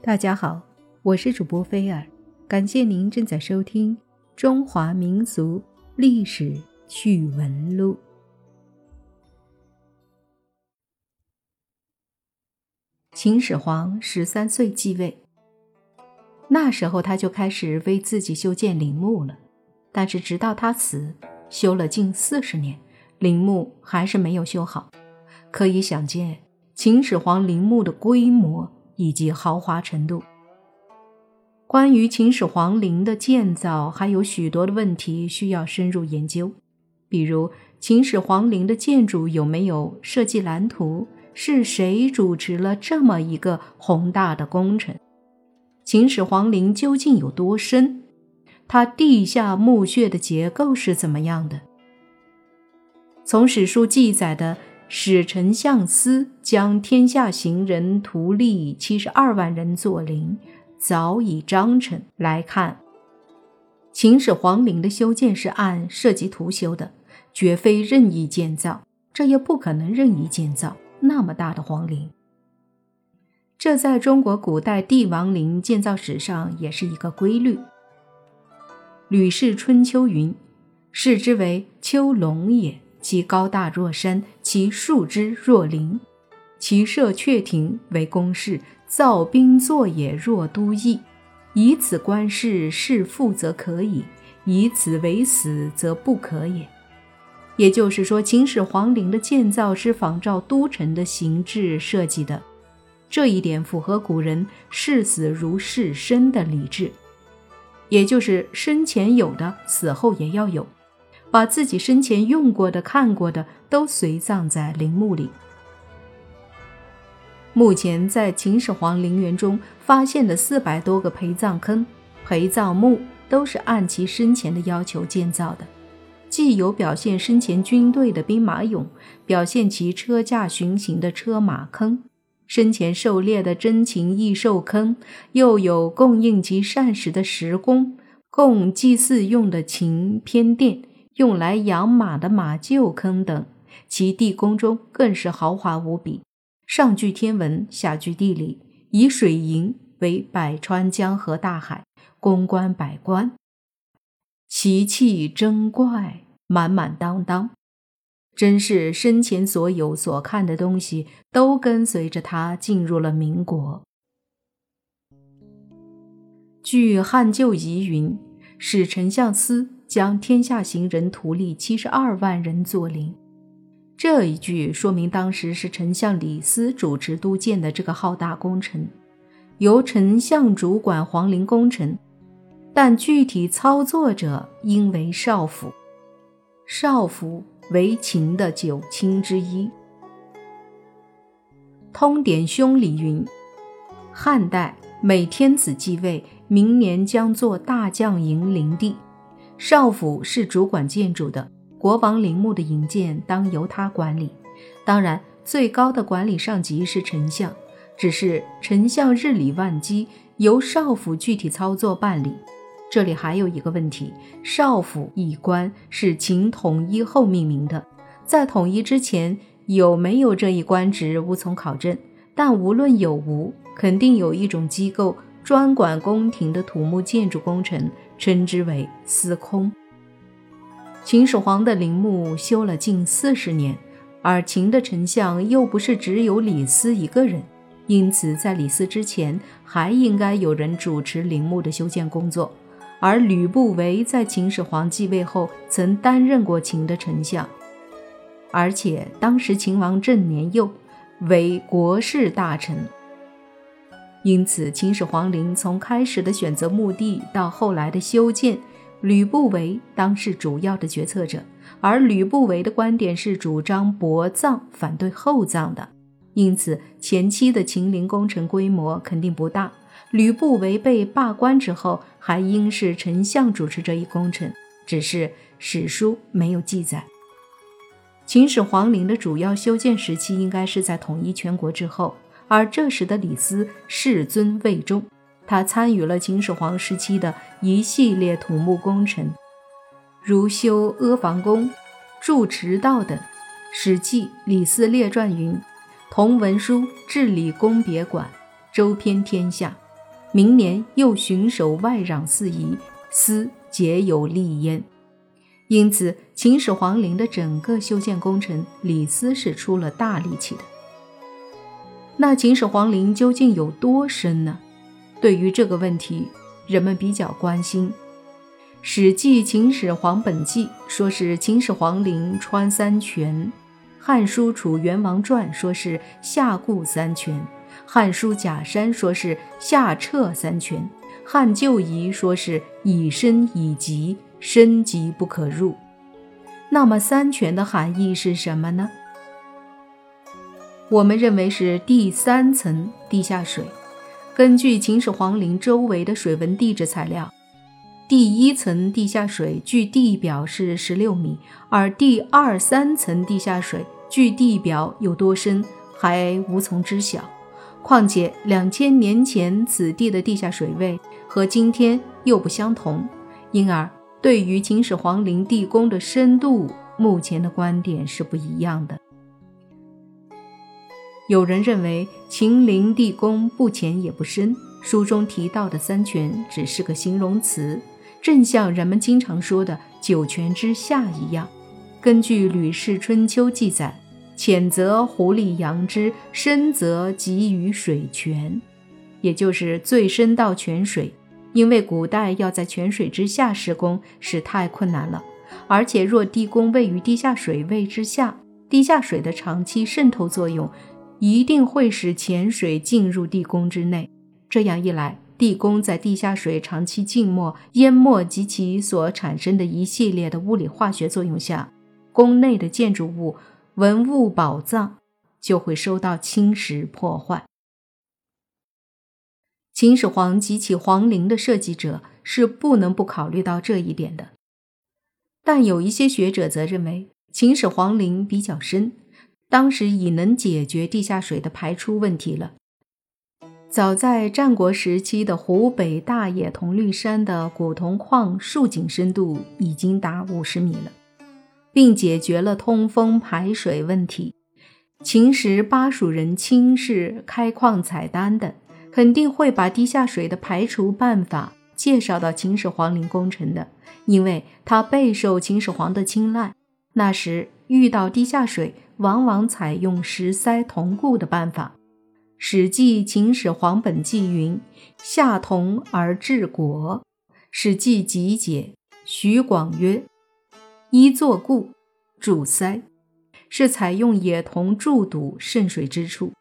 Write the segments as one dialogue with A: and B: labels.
A: 大家好，我是主播菲尔，感谢您正在收听《中华民俗历史趣闻录》。秦始皇十三岁继位，那时候他就开始为自己修建陵墓了。但是直到他死，修了近四十年，陵墓还是没有修好。可以想见，秦始皇陵墓的规模。以及豪华程度。关于秦始皇陵的建造，还有许多的问题需要深入研究，比如秦始皇陵的建筑有没有设计蓝图？是谁主持了这么一个宏大的工程？秦始皇陵究竟有多深？它地下墓穴的结构是怎么样的？从史书记载的。使丞相司将天下行人图立七十二万人作陵，早已章程来看，秦始皇陵的修建是按设计图修的，绝非任意建造，这也不可能任意建造那么大的皇陵。这在中国古代帝王陵建造史上也是一个规律。《吕氏春秋》云：“视之为丘龙也。”其高大若山，其树枝若林，其设阙庭为宫室，造兵作也若都邑。以此观事，是富则可以；以此为死，则不可也。也就是说，秦始皇陵的建造是仿照都城的形制设计的，这一点符合古人视死如视生的理智，也就是生前有的，死后也要有。把自己生前用过的、看过的都随葬在陵墓里。目前在秦始皇陵园中发现的四百多个陪葬坑、陪葬墓，都是按其生前的要求建造的，既有表现生前军队的兵马俑，表现其车驾巡行的车马坑，生前狩猎的珍禽异兽坑，又有供应其膳食的石宫，供祭祀用的禽偏殿。用来养马的马厩坑等，其地宫中更是豪华无比，上具天文，下具地理，以水银为百川江河大海，宫观百官，奇气珍怪，满满当当，真是生前所有所看的东西，都跟随着他进入了民国。据汉旧遗云，使丞相司。将天下行人图立七十二万人作陵，这一句说明当时是丞相李斯主持督建的这个浩大工程，由丞相主管皇陵工程，但具体操作者应为少府。少府为秦的九卿之一。通典兄李云：汉代每天子继位，明年将做大将营陵地。少府是主管建筑的，国王陵墓的营建当由他管理。当然，最高的管理上级是丞相，只是丞相日理万机，由少府具体操作办理。这里还有一个问题：少府一官是秦统一后命名的，在统一之前有没有这一官职无从考证。但无论有无，肯定有一种机构专管宫廷的土木建筑工程。称之为司空。秦始皇的陵墓修了近四十年，而秦的丞相又不是只有李斯一个人，因此在李斯之前还应该有人主持陵墓的修建工作。而吕不韦在秦始皇继位后曾担任过秦的丞相，而且当时秦王正年幼，为国事大臣。因此，秦始皇陵从开始的选择墓地到后来的修建，吕不韦当是主要的决策者。而吕不韦的观点是主张薄葬，反对厚葬的。因此，前期的秦陵工程规模肯定不大。吕不韦被罢官之后，还应是丞相主持这一工程，只是史书没有记载。秦始皇陵的主要修建时期应该是在统一全国之后。而这时的李斯世尊位重，他参与了秦始皇时期的一系列土木工程，如修阿房宫、筑池道等。《史记·李斯列传》云：“同文书治理宫别馆，周遍天下，明年又巡守外攘四夷，斯皆有利焉。因此，秦始皇陵的整个修建工程，李斯是出了大力气的。那秦始皇陵究竟有多深呢？对于这个问题，人们比较关心。《史记·秦始皇本纪》说是秦始皇陵穿三泉，《汉书·楚元王传》说是下固三泉，《汉书·假山》说是下彻三泉，《汉旧仪》说是以深以极。深极不可入。那么三泉的含义是什么呢？我们认为是第三层地下水。根据秦始皇陵周围的水文地质材料，第一层地下水距地表是十六米，而第二三层地下水距地表有多深还无从知晓。况且两千年前此地的地下水位和今天又不相同，因而。对于秦始皇陵地宫的深度，目前的观点是不一样的。有人认为秦陵地宫不浅也不深，书中提到的三泉只是个形容词，正像人们经常说的“九泉之下”一样。根据《吕氏春秋》记载，浅则狐狸羊之，深则给予水泉，也就是最深到泉水。因为古代要在泉水之下施工是太困难了，而且若地宫位于地下水位之下，地下水的长期渗透作用一定会使潜水进入地宫之内。这样一来，地宫在地下水长期浸没、淹没及其所产生的一系列的物理化学作用下，宫内的建筑物、文物宝藏就会受到侵蚀破坏。秦始皇及其皇陵的设计者是不能不考虑到这一点的，但有一些学者则认为秦始皇陵比较深，当时已能解决地下水的排出问题了。早在战国时期的湖北大冶铜绿山的古铜矿竖井深度已经达五十米了，并解决了通风排水问题。秦时巴蜀人轻视开矿采丹的。肯定会把地下水的排除办法介绍到秦始皇陵工程的，因为他备受秦始皇的青睐。那时遇到地下水，往往采用石塞铜固的办法。《史记·秦始皇本纪》云：“下铜而治国。”《史记集解》徐广曰：“一作固，筑塞，是采用冶铜筑堵渗水之处。”《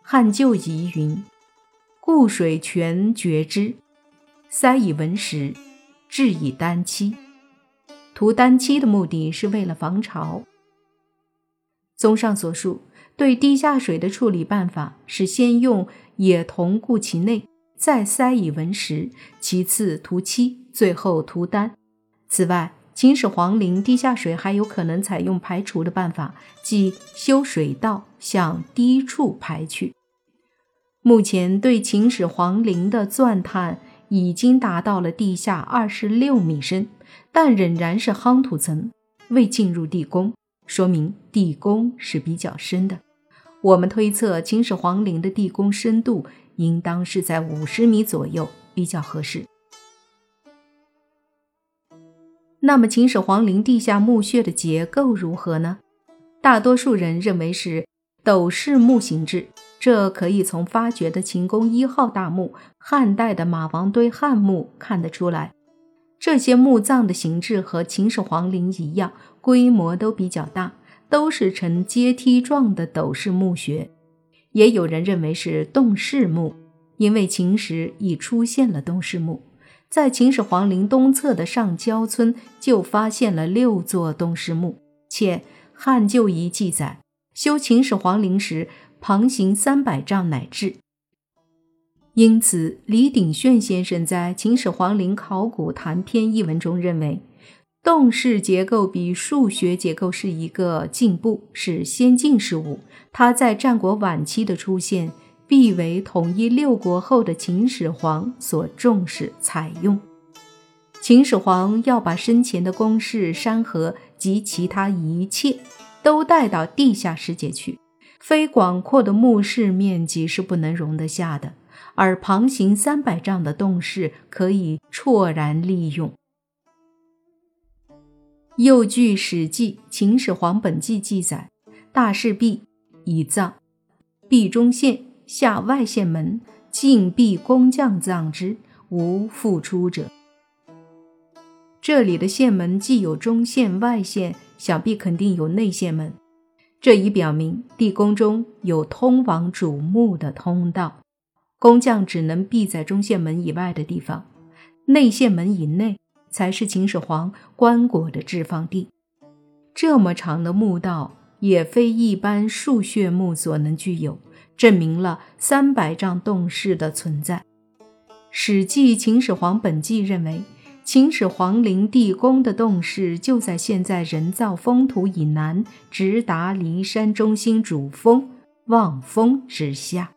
A: 汉旧仪》云。固水泉绝之，塞以文石，置以丹漆。涂丹漆的目的是为了防潮。综上所述，对地下水的处理办法是先用冶铜固其内，再塞以文石，其次涂漆，最后涂丹。此外，秦始皇陵地下水还有可能采用排除的办法，即修水道向低处排去。目前对秦始皇陵的钻探已经达到了地下二十六米深，但仍然是夯土层，未进入地宫，说明地宫是比较深的。我们推测秦始皇陵的地宫深度应当是在五十米左右，比较合适。那么秦始皇陵地下墓穴的结构如何呢？大多数人认为是斗式墓形制。这可以从发掘的秦宫一号大墓、汉代的马王堆汉墓看得出来。这些墓葬的形制和秦始皇陵一样，规模都比较大，都是呈阶梯状的斗式墓穴。也有人认为是洞室墓，因为秦时已出现了洞室墓。在秦始皇陵东侧的上焦村就发现了六座洞室墓，且《汉旧仪》记载，修秦始皇陵时。旁行三百丈乃至。因此，李鼎炫先生在《秦始皇陵考古谈篇》一文中认为，洞室结构比数学结构是一个进步，是先进事物。它在战国晚期的出现，必为统一六国后的秦始皇所重视采用。秦始皇要把生前的宫室、山河及其他一切都带到地下世界去。非广阔的墓室面积是不能容得下的，而旁行三百丈的洞室可以绰然利用。又据《史记·秦始皇本纪》记载，大事毕，已葬，壁中线，下外县门，进壁工匠葬之，无复出者。这里的县门既有中线、外线，想必肯定有内线门。这已表明地宫中有通往主墓的通道，工匠只能避在中线门以外的地方，内线门以内。才是秦始皇棺椁的置放地。这么长的墓道也非一般树穴墓所能具有，证明了三百丈洞室的存在。《史记·秦始皇本纪》认为，秦始皇陵地宫的洞室就在现在人造封土以南，直达骊山中心主峰望峰之下。